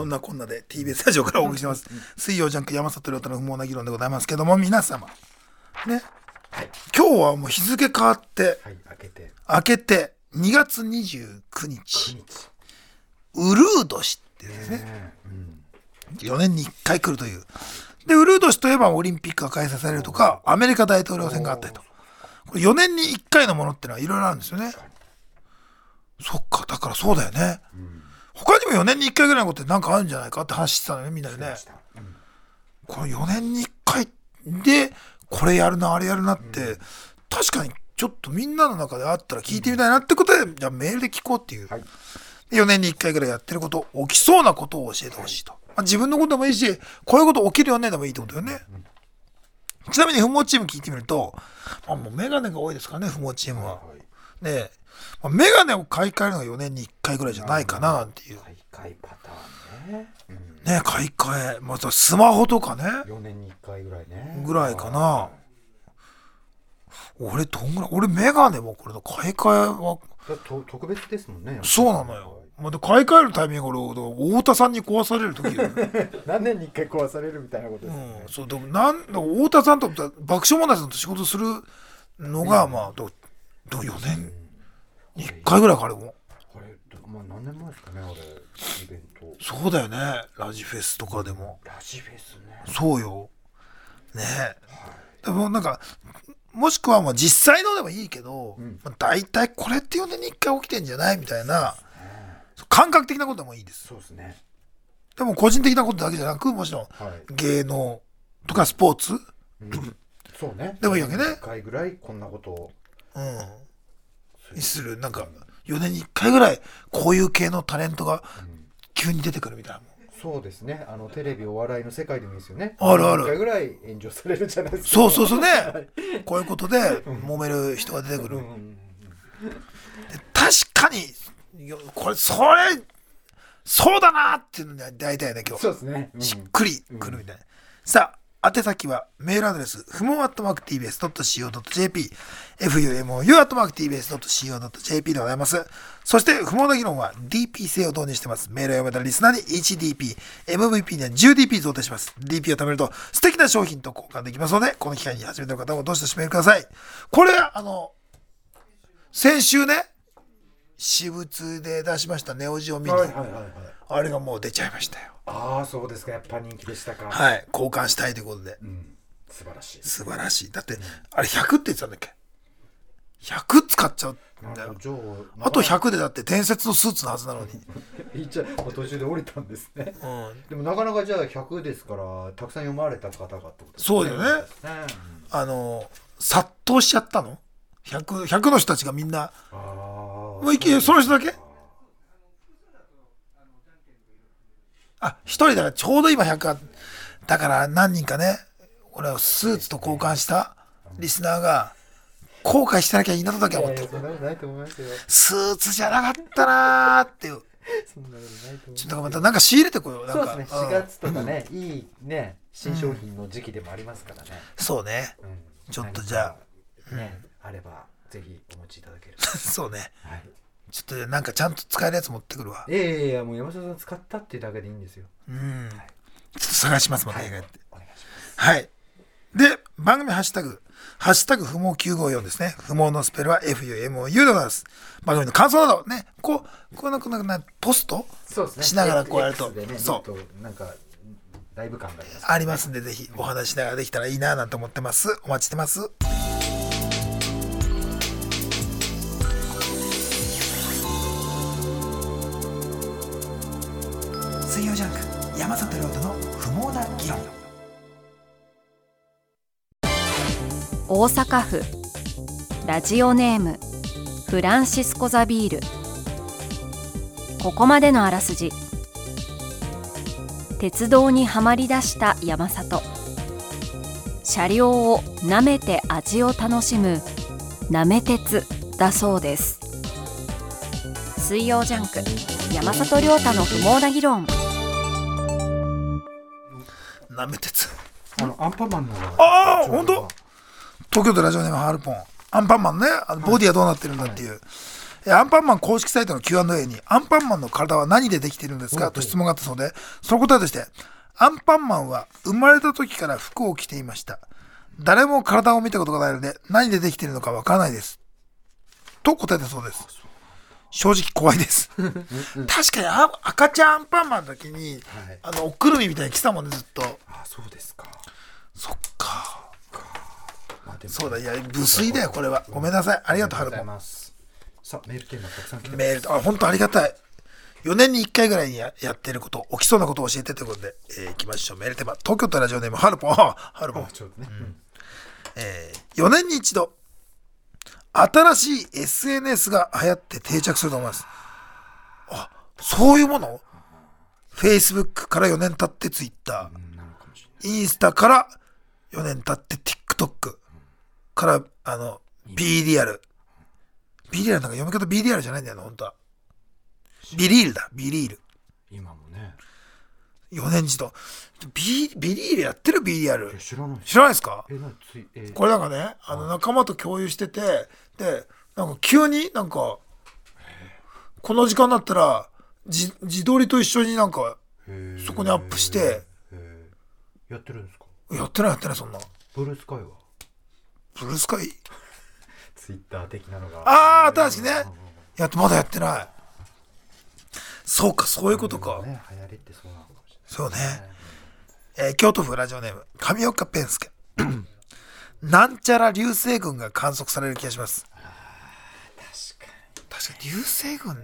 そんなこんなで TBS ラジオからお送りしてます、水曜ジャンク山里亮太の不毛な議論でございますけども皆様。ね、今日はもう日付変わってはい開けて。明けて2月29日。日。ウルー年っていうですね。ねうん。4年に1回来るという。でウルー年といえばオリンピックが開催されるとかアメリカ大統領選があったりとこれ4年に1回のものってのはいろいろあるんですよね。そっか。だからそうだよね他にも4年に1回ぐらいのことってなんかあるんじゃないかって話してたのねみんなでね。うん。この4年に1回でこれやるなあれやるなって、確かにちょっとみんなの中であったら聞いてみたいなってことで、じゃあメールで聞こうっていう、はい。で4年に1回ぐらいやってること起きそうなことを教えてほしいと、まあ、自分のことでもいいしこういうこと起きるよねでもいいってことよね、ちなみに不毛チーム聞いてみると、まあ、もうメガネが多いですからね不毛チームは、はいねまあ、メガネを買い替えるのが4年に1回ぐらいじゃないかななんていう、大会パターンね。うん。ね買い替え。またスマホとかね。4年に1回ぐらいね。ぐらいかな。俺どんぐらい俺メガネもこれの買い替えは。特別ですもんねそうなのよ、まあ、で買い替えるタイミング俺太田さんに壊される時よ、何年に1回壊されるみたいなことですよね。うん、そうでもなん太田さんと爆笑問題さんと仕事するのが、まあどど4年に1回ぐらいかあれも。あれどまあ何年前ですかねあれイベント。そうだよね。ラジフェスとかでも。ラジフェスね。そうよ。ね。えでもなんかもしくはまあ実際のでもいいけど、ん。まあ、大体これって4年に1回起きてんじゃないみたいな感覚的なことでもいいです。そうですね。でも個人的なことだけじゃなくもちろんはい。芸能とかスポーツ、そうね。でもいいわけね。1回ぐらいこんなことを。うん、にする。なんか4年に1回ぐらいこういう系のタレントが急に出てくるみたいな。そうですね。あのテレビお笑いの世界でもいいですよね。あるある。1回ぐらい炎上されるじゃないですか。そうそうそうね。こういうことで揉める人が出てくる、うんうん確かによこれそれそうだなっていうのが大体ね今日そうですね、うん。しっくりくるみたいな、さあ宛先はメールアドレス不毛アットマーク TBS.CO.JP fumou.tbs.co.jp でございます。そして不毛な議論は DP 制を導入してます。メールを読めたリスナーに 1DP MVP には 10DP 贈呈します。DP を貯めると素敵な商品と交換できますのでこの機会に初めての方もどうしてメールください。これあの先週ね私物で出しましたネオジオミニ、はいはいはいはい。あれがもう出ちゃいましたよ。ああそうですか。やっぱ人気でしたか。はい。交換したいということで。うん。素晴らしい。素晴らしい。だってあれ100って言ってたんだっけ？100使っちゃう。んだよあと100でだって伝説のスーツのはずなのに、いっちゃ途中で降りたんですね。うん、でもなかなかじゃあ100ですからたくさん読まれた方がってことですそうだよね。ねあの殺到しちゃったの？100, 100の人たちがみんな。ああもういけその人だけ？あ一人だからちょうど今100がだから何人かね俺はスーツと交換したリスナーが後悔してなきゃいいなとだけは思ってる。スーツじゃなかったなーっていう。そんなことないと思いますちょっとまたなんか仕入れてこようなんか。そうですね。うん。4月とかねいいね新商品の時期でもありますからね。そうね。うん。ちょっとじゃあ。ねあればぜひお持ちいただける そうね。はいちょっとなんかちゃんと使えるやつ持ってくるわ。いやいやいやもう山下さん使ったっていうだけでいいんですよ。うん。ちょっと探しますまたはい。映画やってお願いします。はい。で番組ハッシュタグハッシュタグ不毛954ですね。不毛のスペルは FUMOU でございます。番組の感想などね、こう、こうなんかなんかポストそうですね。しながらこうやると。ねそう。なんかライブ感がありますありますんで、ぜひお話しながらできたらいいななんて思ってます。お待ちしてます。山里亮太の不毛な議論。大阪府。ラジオネーム。フランシスコ・ザビール。ここまでのあらすじ。鉄道にはまり出した山里。車両を舐めて味を楽しむ。なめ鉄だそうです。水曜ジャンク。山里亮太の不毛な議論。なめ鉄。あのアンパンマンのああ本当？東京都ラジオネームハールポン。アンパンマンね。あのボディはどうなってるんだっていう、えアンパンマン公式サイトの Q&A にアンパンマンの体は何でできているんですか？と質問があったそうで。その答えとしてアンパンマンは生まれた時から服を着ていました。誰も体を見たことがないので何でできているのかわからないです。と答えたそうです正直怖いです。確かにあ赤ちゃんアンパンマンの時にはい。あのおくるみみたいに来たもんねずっと。あそうですか。そっか。まあそうだいや無粋だよこれは。ごめんなさい。ありがとうありがとうございます。さあメールテーマたくさん来てメールあ本当ありがたい。4年に1回ぐらいにややってること起きそうなことを教えてということで、えー、行きましょう。メールテーマ東京都ラジオネームハルポンあハルポンあ、ちょうどね、うん。えー、4年に一度新しい SNS が流行って定着すると思います。あそういうもの？Facebook から4年経って Twitter インスタから4年経って TikTok からあの B リアル。B リアルなんか読み方 B リアルじゃないんだよな本当は。ビリールだ。ビリール。今もね。4年一度。ビビリールやってる？B リアル。え知らない。知らないですか？これなんかねあの仲間と共有しててでなんか急になんかこの時間になったら自自撮りと一緒になんかそこにアップして。やってるんですか？やってないやってないそんな。ブルースカイは？ブルースカイ？ツイッター的なのが。ああ新しくね。やってまだやってない。そうかそういうことか、ね流行りってそうなのかそうね、えー京都府ラジオネーム上岡ペンスケ。なんちゃら流星群が観測される気がします。確か確かに流星群。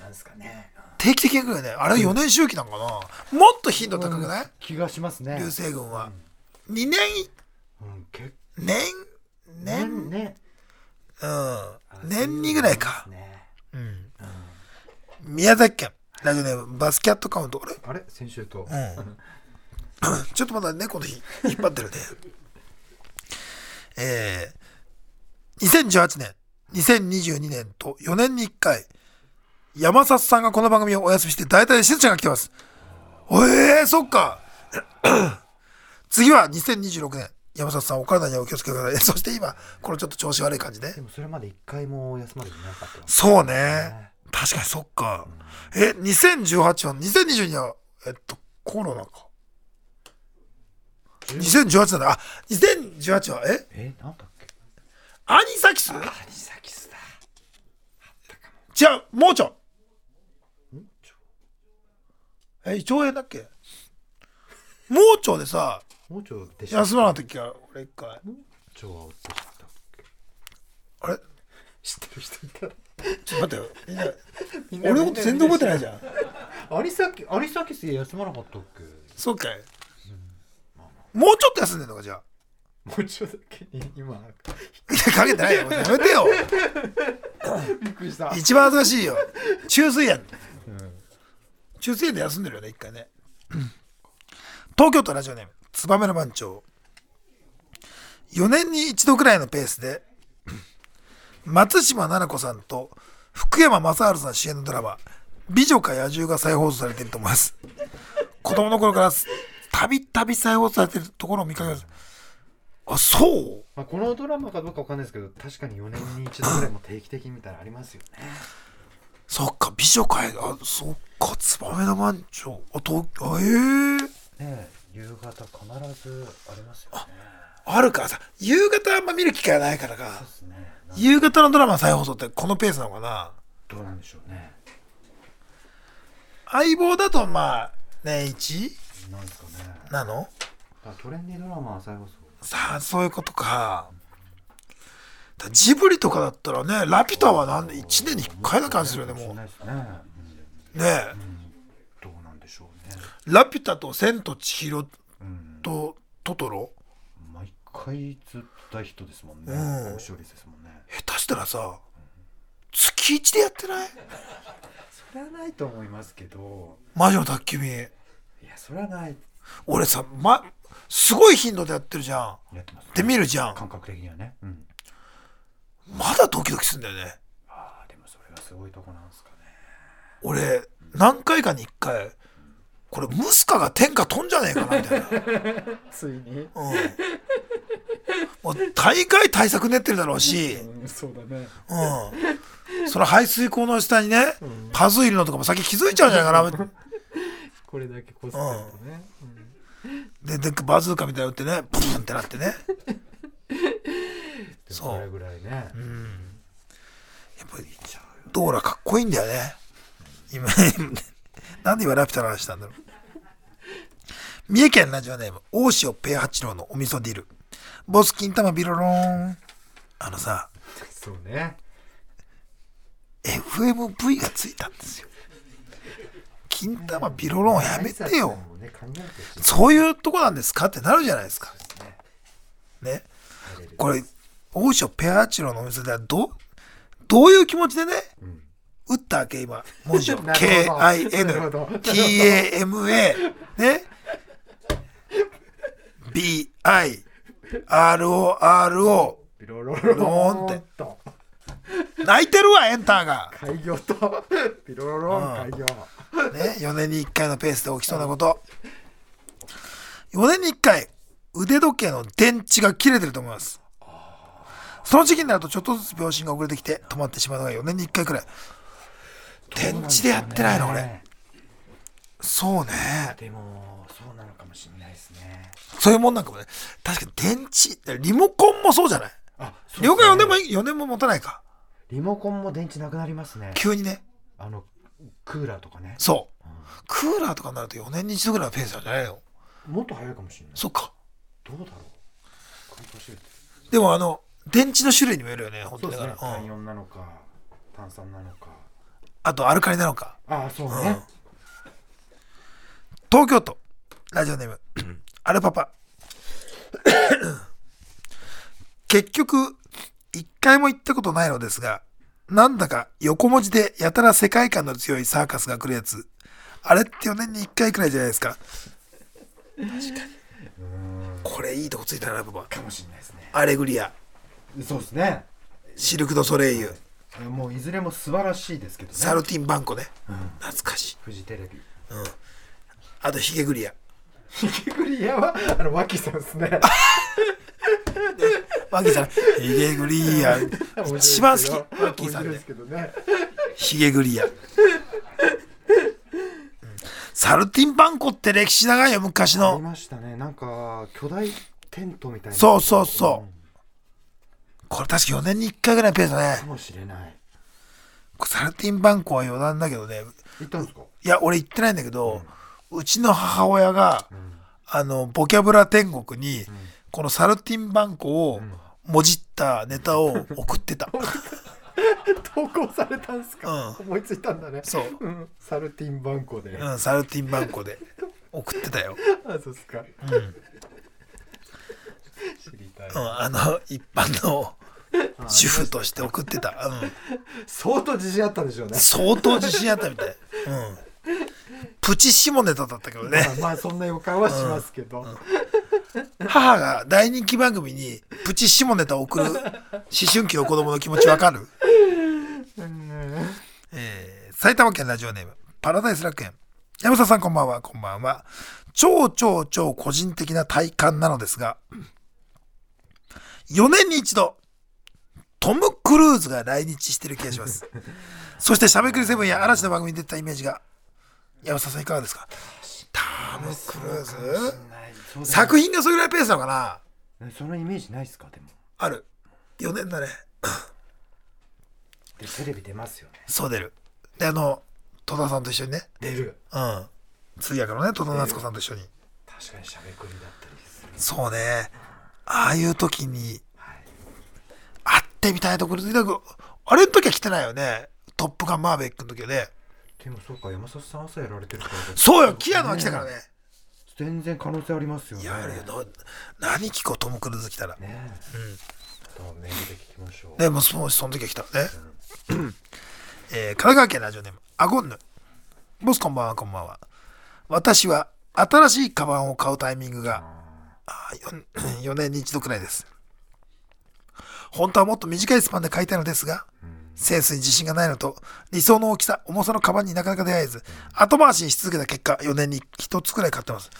なんですかね。定期的に来るよね。あれ4年周期なんかな。もっと頻度高くない、気がしますね。流星群は、2年うん結年年？うん。年にぐらいか、ねうん、宮崎県ラジオネームバスキャットカウントあれ？あれ？先週と ちょっとまだ猫の日引っ張ってるね。えー、2018年、2022年と4年に1回、山里さんがこの番組をお休みして、大体しずちゃんが来てます。えー、そっか。次は2026年。山里さん、お体にはお気をつけください。そして今、これちょっと調子悪い感じねで。もそれまで一回も休まれてなかったわそうね。確かにそっか。え、2018は、2022は、えっと、コロナか。2018なんだ。あ、2018は、え？えなんだっけ？アニサキス？アニサキスだ。じゃあ、もうちょ。んちょえ、胃腸炎だっけ？盲腸でさ、もうちょで休まなかった時は、俺一回。ちょはでしたっけ？あれ？知ってる人いた？ちょっと待ってよ。みんな俺のこと全然覚えてないじゃん。アニサキアニサキスで休まなかったっけ？そうかい。もうちょっと休んでんのか、じゃあ。もうちょだけに今いや、かけてないよ。やめてよ。びっくりした一番恥ずかしいよ。中水炎。中水炎で休んでるよね、一回ね。東京都ラジオネーム、ツバメの番長。4年に一度くらいのペースで、松島菜々子さんと福山雅治さん主演のドラマ、美女か野獣が再放送されていると思います。子供の頃からたびたび再放送されているところを見かけます。あ、そう？まあ、このドラマかどうかわかんないですけど確かに4年に一度ぐらいも定期的に見たらありますよねそっか、美女かい、あ、そっか、ツバメの番長。あ、と、あ、ええねえ夕方必ずありますよねあるからさ、夕方あんま見る機会がないからか。ね。な夕方のドラマ再放送ってこのペースなのかな。どうなんでしょうね。相棒だとまあ、年一？なんですかね。なの？あトレンディードラマは最後そうさあ、そういうことか。だジブリとかだったらね、ラピュタはなんで1年に1回な感じするよね、もう。ね。え。うん、どうなんでしょうね。ラピュタと千と千尋うん。とトトロ？毎回ずった人ですもんねうん高視聴率ですもんね下手したらさ、月1でやってない？それはないと思いますけど魔女の宅急便。いやそれはない俺さ、ま、すごい頻度でやってるじゃん。やってます、ね、で見るじゃん。感覚的にはねうんまだドキドキするんだよね。ああでもそれがすごいとこなんですかね俺、何回かに1回、これ、ムスカが天下飛んじゃねえかな、みたいな。ついにうん。もう大概対策練ってるだろうし、うんそうだねうん。その排水口の下にね、パズーいるのとかも先気づいちゃうんじゃないかな。これだけこすってるとね、で、で、バズーカみたいなの打ってね、プーンってなってね。そそうぐらいね、うん。やっぱり、ドーラかっこいいんだよね。今、なんで今ラピュタの話したんだろう。三重県ラジオネーム、大塩ペア八郎のお味噌ディル。ボス金玉ビロローン。あのさ、そうね FMV がついたんですよ。金玉ビロローンやめてよ。そういうとこなんですか？ってなるじゃないですか。ね。これ、大塩ペア八郎のお店ではどう、どういう気持ちでね、打ったわけ今、文字を。なるほどなるほど K-I-N-T-A-M-A、ね。B-I-R-O-R-O。ビロロローンってと泣いてるわ、エンターが。開業とビロロローン開業ね、4年に1回のペースで起きそうなこと。4年に1回、腕時計の電池が切れてると思います。その時期になるとちょっとずつ秒針が遅れてきて止まってしまうのが4年に1回くらい。電池でやってないの、俺。そうね。でもそうなのかもしれないですねそういうもんなんかもね。確かに電池、リモコンもそうじゃない？あそうリモコン4年も、4年も持たないか。リモコンも電池なくなりますね急にね。あのクーラーとかねそう。クーラーとかになると4年に一度ぐらいのペースなんじゃないのもっと早いかもしれないそっか。どうだろうでもあの、電池の種類にもよるよね、本当にだから。ね単4なのか炭酸なのかあとアルカリなのか。ああそうね、東京都ラジオネームアルパパ。結局一回も行ったことないのですがなんだか横文字でやたら世界観の強いサーカスが来るやつ。あれって4年に1回くらいじゃないですか。確かに。これいいとこついたなパパかもしれないですね。アレグリア。そうですね。シルク・ド・ソレイユ。もういずれも素晴らしいですけどね。サルティン・バンコね。懐かしい。フジテレビあとヒゲグリアヒゲグリアはあの脇さんですね。ワッキーさんヒゲグリア一番好きワッキーさんですけどね。ヒゲグリア。うん。サルティンバンコって歴史長いよ、昔ありの。ましたね。なんか巨大テントみたいな。そうそうそう。これ確か4年に1回ぐらいのペースだね。かもしれない。サルティンバンコは余談だけどね。行ったんですか？いや、俺行ってないんだけど、うちの母親が、あの、ボキャブラ天国に、このサルティンバンコをもじったネタを送ってた。投稿されたんですか、う思いついたんだねそう。うんサルティンバンコで、あうん、サルティンバンコで送ってたよ。そうですか、知りたい、うん、あの、一般の主婦として送ってた。うん。相当自信あったんでしょうね相当自信あったみたい。うん。プチ下ネタだったけどね。まあ、まあそんな予感はしますけど、母が大人気番組にプチ下ネタを送る思春期の子供の気持ちわかる？えー埼玉県ラジオネーム、パラダイス楽園。山里さんこんばんは、こんばんは。超超超個人的な体感なのですが、4年に一度、トム・クルーズが来日してる気がします。そして、しゃべくりセブンや嵐の番組に出てたイメージが、山里さんいかがですか？トム・クルーズ？作品がそれぐらいペースなのかな？ねそのイメージないですか？でもある。4年だね。でテレビ出ますよねそう出る。で、あの、戸田さんと一緒にね。出るうん。通訳のね、戸田夏子さんと一緒に。確かにしゃべくりだったりするそうね。ああいう時に、会ってみたいところで、あれの時は来てないよね。トップガンマーベックの時はね。でもそうか山里さん朝やられてるからそうよ、キアノは来たからね。全然可能性ありますよねいや、あれよな何聞こう、トム・クルーズ来たら。ねえ、うん、メールで聞きましょうでもそのその時は来たね。えー神奈川県ラジオネーム、アゴンヌ。ボスこんばんは、こんばんは。私は新しいカバンを買うタイミングが、あ 4, 4 年に一度くらいです。本当はもっと短いスパンで買いたいのですが、センスに自信がないのと、理想の大きさ、重さのカバンになかなか出会えず、後回しにし続けた結果、4年に1つくらい買ってます。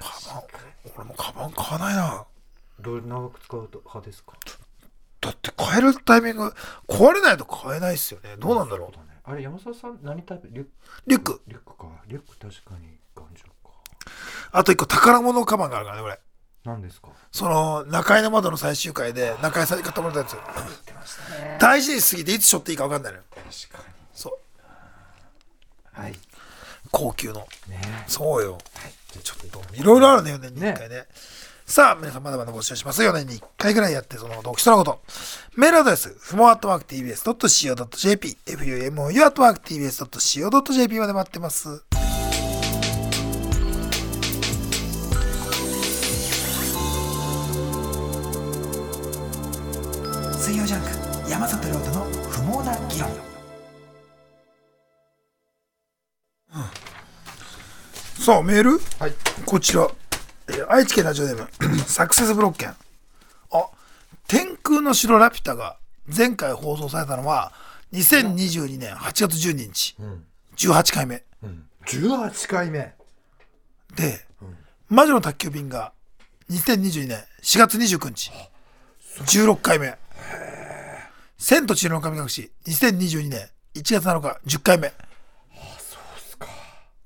カバン、俺もカバン買わないな。どれ長く使うと派ですか？だって変えるタイミング壊れないと変えないっすよね。どうなんだろう。そうね。あれ山里さん何タイプ？リュック？リュック。リュックか。リュック確かに頑丈か。あと一個宝物カバンがあるからねこれ何ですか？その中井の窓の最終回で中井さんに買ってもらったやつね。大事にしすぎていつ背負っていいか分かんないのよ。確かそう。にはい。高級の。ね。そうよ。じゃあちょっといろいろあるね4年に1回ね。さあ皆さんまだまだ募集します4年に1回ぐらいやってその読書のこと。メールアドレスふも atmarktbs.co.jp fumou atmarktbs.co.jp まで待ってますさあメール？はい。こちら、えー愛知県ラジオネーム。サクセスブロッケン。あ天空の城ラピュタが前回放送されたのは2022年8月12日。うん。18回目。うん。18回目。で、魔女の宅急便が2022年4月29日。16回目。千と千尋の神隠し2022年1月7日。10回目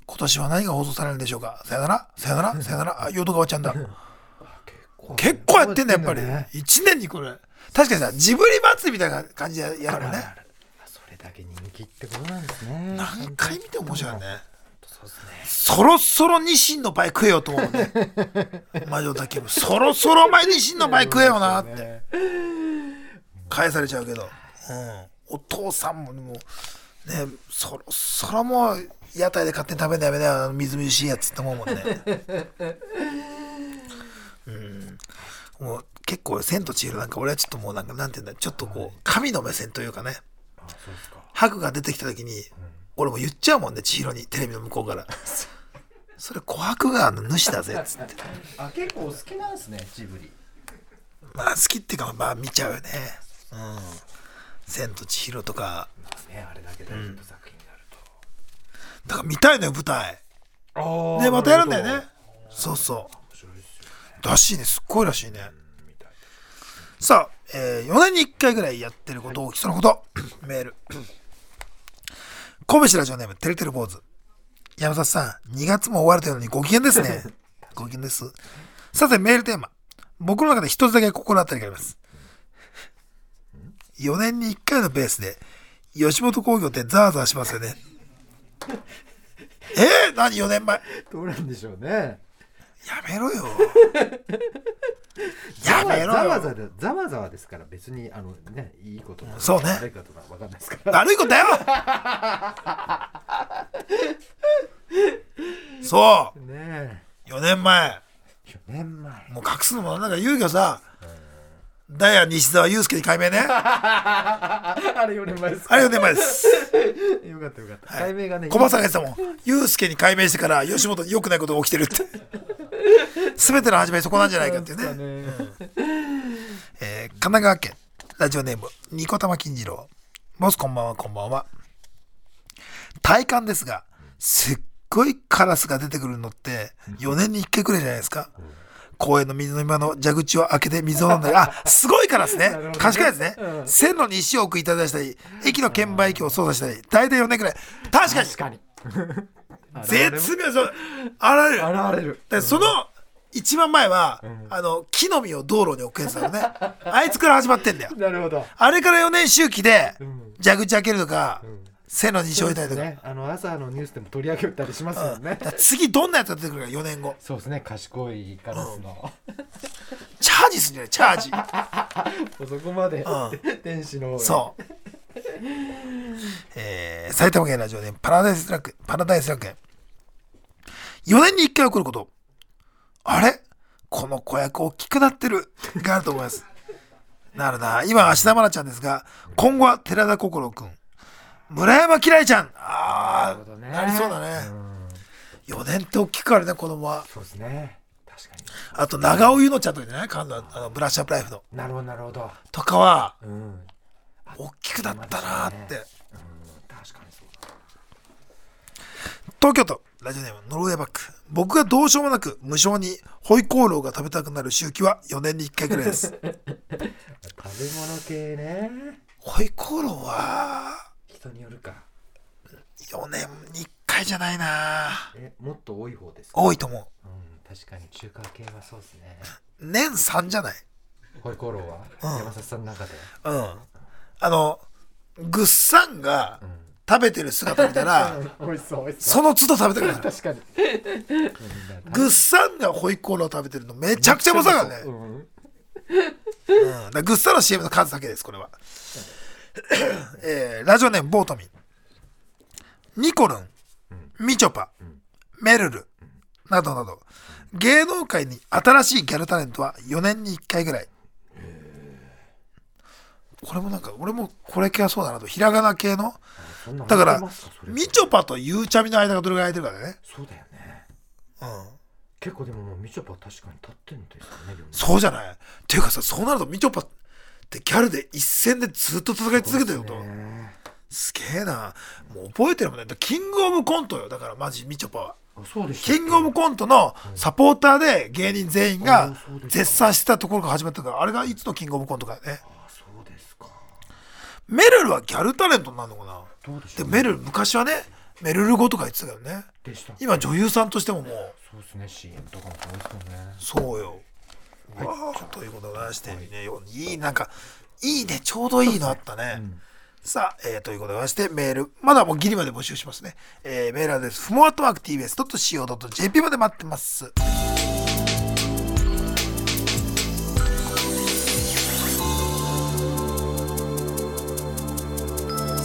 今年は何が放送されるんでしょうか？さよなら？さよなら？さよなら？あ淀川ちゃんだ。結構やってんだやっぱり。ね。1年にこれ。確かにさジブリ祭りみたいな感じでやるのねそれだけ人気ってことなんですね。何回見ても面白いよねそうですね。そろそろニシンの倍食えよと思うね。魔女の宅急便そろそろお前ニシンの倍食えよなって。返されちゃうけど、うん、お父さんももそろそろもう屋台で勝手に食べんのやめなよあのみずみずしいやつって思うもんね。うん。もう結構「千と千尋」なんか俺はちょっともうなんかなんていうんだちょっとこう神の目線というかね。あそうですか。ハグが出てきた時に、俺も言っちゃうもんね千尋にテレビの向こうから。それ琥珀川の主だぜっつって。あ結構好きなんですねジブリ。まあ好きっていうかまあ見ちゃうよね。うん千と千尋とか。ねあれだけ大ヒット作品になるだから見たいのよ舞台。でまたやるんだよね。そうそう。らしいね。すっごいらしいね。さあ、え4年に1回ぐらいやってることをそのこと。メール。神戸市ラジオネームてるてる坊主。山里さん2月も終わるというのにご機嫌ですね。ご機嫌です。さてメールテーマ。僕の中で一つだけ心当たりがあります4年に1回のペースで吉本興業ってザーザーしますよね。えー、何4年前。どうなんでしょうね。やめろよ。やめろよ。ざわざわざわざわですから別にあのねいいことなのかそうね。悪いことなのかわかんないですから。悪いことだよ。そねう4年前。え4年前。もう隠すのもなんか言うけどさダイヤ西澤祐介に改名ね。あ あれ4年前ですか？れ4年前です。よかったよかった。解明がね小松さんが言ってたもん。祐介に改名してから吉本に良くないことが起きてるって。全ての始まりそこなんじゃないかっていうね、ね。えー神奈川県ラジオネームニコ玉金次郎。ボスこんばんはこんばんは。体感ですがすっごいカラスが出てくるのって4年に1回くらいじゃないですか、公園の水飲み場の蛇口を開けて水を飲んだり。あ すごいカラスね。なるほどね。賢いやつね、うん。線路に石を置くいただしたり駅の券売機を操作したり大体4年くらい。確かに。確かに。絶妙そうあられる。現れる。でその一番前は、あの木の実を道路に置くやつだよね。あいつから始まってんだよ。なるほど。あれから4年周期でん。蛇口開けるとか、ん線路に石置いたりとか,、ね。あの朝のニュースでも取り上げたりしますもんね。だから次どんなやつが出てくるか4年後。そうですね。賢いカラスの。チャージするんじゃないチャージ。そこまでう天使のそう、えー埼玉県ラジオでパラダイスラックパラダイスラック園。4年に1回起こること。あれ？この子役大きくなってる。があると思います。なるな。今芦田愛菜ちゃんですが今後は寺田心君村山輝星ちゃん。ああ、なるほどね。なりそうだね、うん。4年って大きくあるね子供は。そうですね。確かあと長尾ゆのちゃんとかじゃない？あのブラッシュアップライフの。になるほどなるほど。とかはうん。大きくなったなーって、うん。確かにそうだ。東京都ラジオネームノルウェーバック。僕がどうしようもなく無償にホイコーローが食べたくなる周期は4年に1回ぐらいです。食べ物系ね。ホイコーローは人によるか。4年に1回じゃないな。えもっと多い方ですか？多いと思う。ん確かに中華系はそうですね。う年3じゃない？ホイコーローは、うん。山里さんの中で？うん。あのグッサンがうん。食べてる姿見たら 美味しそう美味しその都度食べたくなる確かに。グッサンがホイコーロー食べてるのめちゃくちゃうまそうだからね。うん。うん、だからグッサンの CM の数だけですこれは、えーラジオネームボートミン。ニコルン。みちょぱ。メルル。などなど。芸能界に新しいギャルタレントは4年に1回ぐらい。これもなんか俺もこれ系はそうだなと。ひらがな系の。だからみちょぱとゆうちゃみの間がどれぐらい空いてるからね。そうだよね。うん。結構でももうみちょぱ確かに立ってんですよねそうじゃない？っていうかさそうなるとみちょぱってギャルで一戦でずっと戦い続けてること。すげえな。もう覚えてるもんね。キングオブコントよ。だからマジみちょぱは。キングオブコントのサポーターで芸人全員が絶賛してたところから始まったからあれがいつのキングオブコントかよね。あそうですか。メルルはギャルタレントになるのかな。どうでしょうでメルル昔はねメルル語とか言ってたけどね。でした今女優さんとしてももう。そうですね。CM とかもそうですよね。そうよ、わあということでございまして、ね、よいいなんかいいねちょうどいいのあったね、さあ、えーということでございましてメールまだもうギリまで募集しますね、えーメールアドレスふもアットマーク TBS.CO.JP まで待ってます。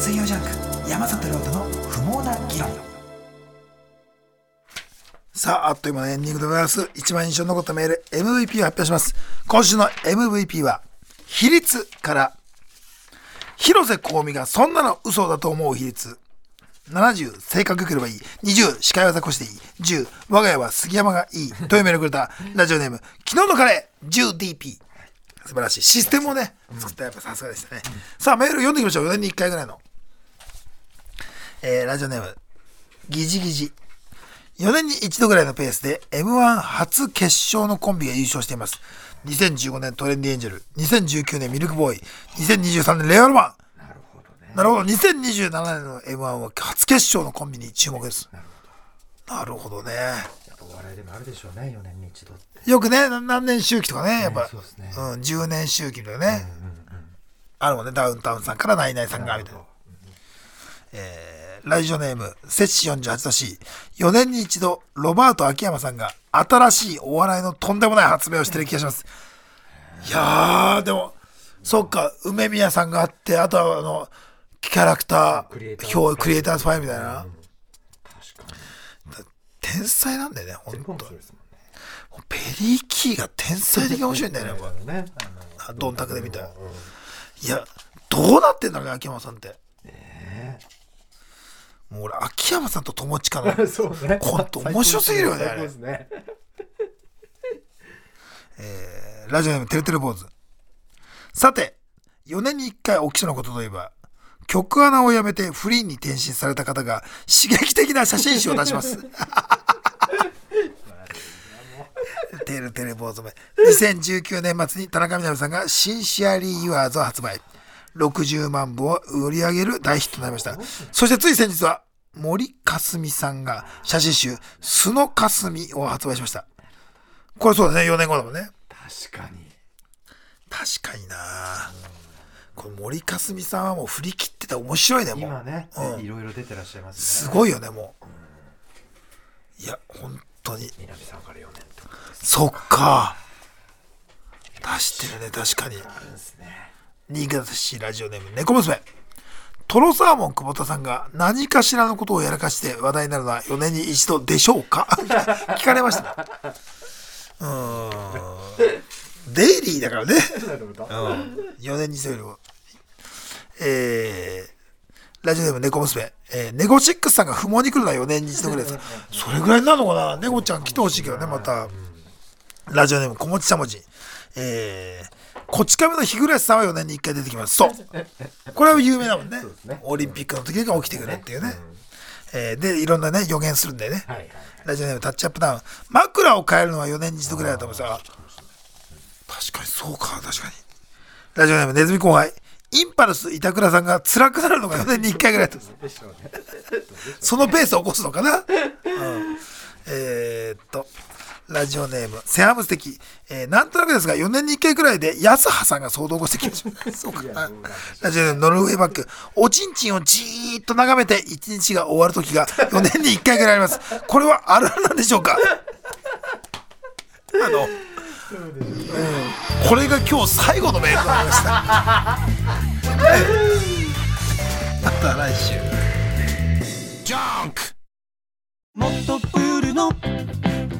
水曜ジャンク山里亮太の不毛な議論さあ、あっという間のエンディングでございます。一番印象に残ったメール、MVP を発表します。今週の MVP は、比率から、広瀬香美がそんなの嘘だと思う比率。70、性格良ければいい。20、司会は雑魚していい。10、我が家は杉山がいい。というメールをくれた、ラジオネーム、昨日のカレー、10DP。素晴らしい。システムをね、作ったやっぱさすがでしたね。さあ、メール読んでいきましょう。4年に1回ぐらいの。えー、ラジオネーム、ギジギジ。4年に一度ぐらいのペースで M1 初決勝のコンビが優勝しています。2015年トレンディエンジェル、2019年ミルクボーイ、2023年レアロマン。なるほどねなるほど、2027年の M1 は初決勝のコンビに注目です。なるほどね。やっぱお笑いでもあるでしょうね4年に一度よくね、な何年周期とかね、やっぱ、そうですねうん、10年周期とかね、あるもんね、ダウンタウンさんからナイナイさんがみたいな。えーラジオネーム、摂氏48だし、4年に一度、ロバート秋山さんが新しいお笑いのとんでもない発明をしてる気がします。いやー、でも、そっか、梅宮さんがあって、あとはあの、キャラクター表、クリエイターズファイルみたいな。確かに。天才なんだよね、ほんとペリー・キーが天才的に面白いんだよね、これ。ね。あドンタクで見たら。いや、どうなってんだろうね、秋山さんって。もう俺、秋山さんと友近の そうねコント面白すぎるよね最高ですねラジオネームてるてる坊主。さて、4年に1回起きそうなことといえば、曲穴をやめてフリーに転身された方が刺激的な写真集を出します。てるてる坊主め。2019年末に田中みな実さんがシンシアリー・ユアーズを発売。60万部を売り上げる大ヒットとなりました。そしてつい先日は森かすみさんが写真集、素のかすみを発売しました。これそうだね、4年後だもんね。確かに。確かにな。この森かすみさんはもう振り切ってて面白いねもう。今ねうん。いろいろ出てらっしゃいますね。すごいよねもう。いや本当に。南さんから4年とですそっか。出してるね確かに。あるんですね新潟市ラジオネーム猫娘。トロサーモン久保田さんが何かしらのことをやらかして話題になるのは4年に一度でしょうか？聞かれました。うん。デイリーだからね。4年に一度よりも。えー、ラジオネーム猫娘、えー、ネゴシックスさんが不毛に来るのは4年に一度ぐらいです。それぐらいになるのかな？ネゴちゃん来てほしいけどねまた。ラジオネーム小持ちしゃもじ。えー、こち亀の日暮さんは4年に1回出てきますそうこれは有名だもんねオリンピックの時が起きてくるっていうね、えーで、いろんなね、予言するんでね。はいはいラジオネームタッチアップダウン。枕を変えるのは4年に一度ぐらいだと思うさ。確かにそうか、確かに。ラジオネームネズミ後輩。インパルス板倉さんが辛くなるのが4年に1回ぐらいだと思う。そのペースを起こすのかな、うん、えーっと、ラジオネーム、セハムス的。えーなんとなくですが、4年に1回くらいで、安葉さんが騒動をしてきました。そうかな。ラジオネーム、ノルウェーバック。おちんちんをじーっと眺めて、1日が終わる時が 4年に1回くらいあります。これはあるあるなんでしょうか？あの、うんこれが今日最後のメールとなりました。また来週。もっとプールの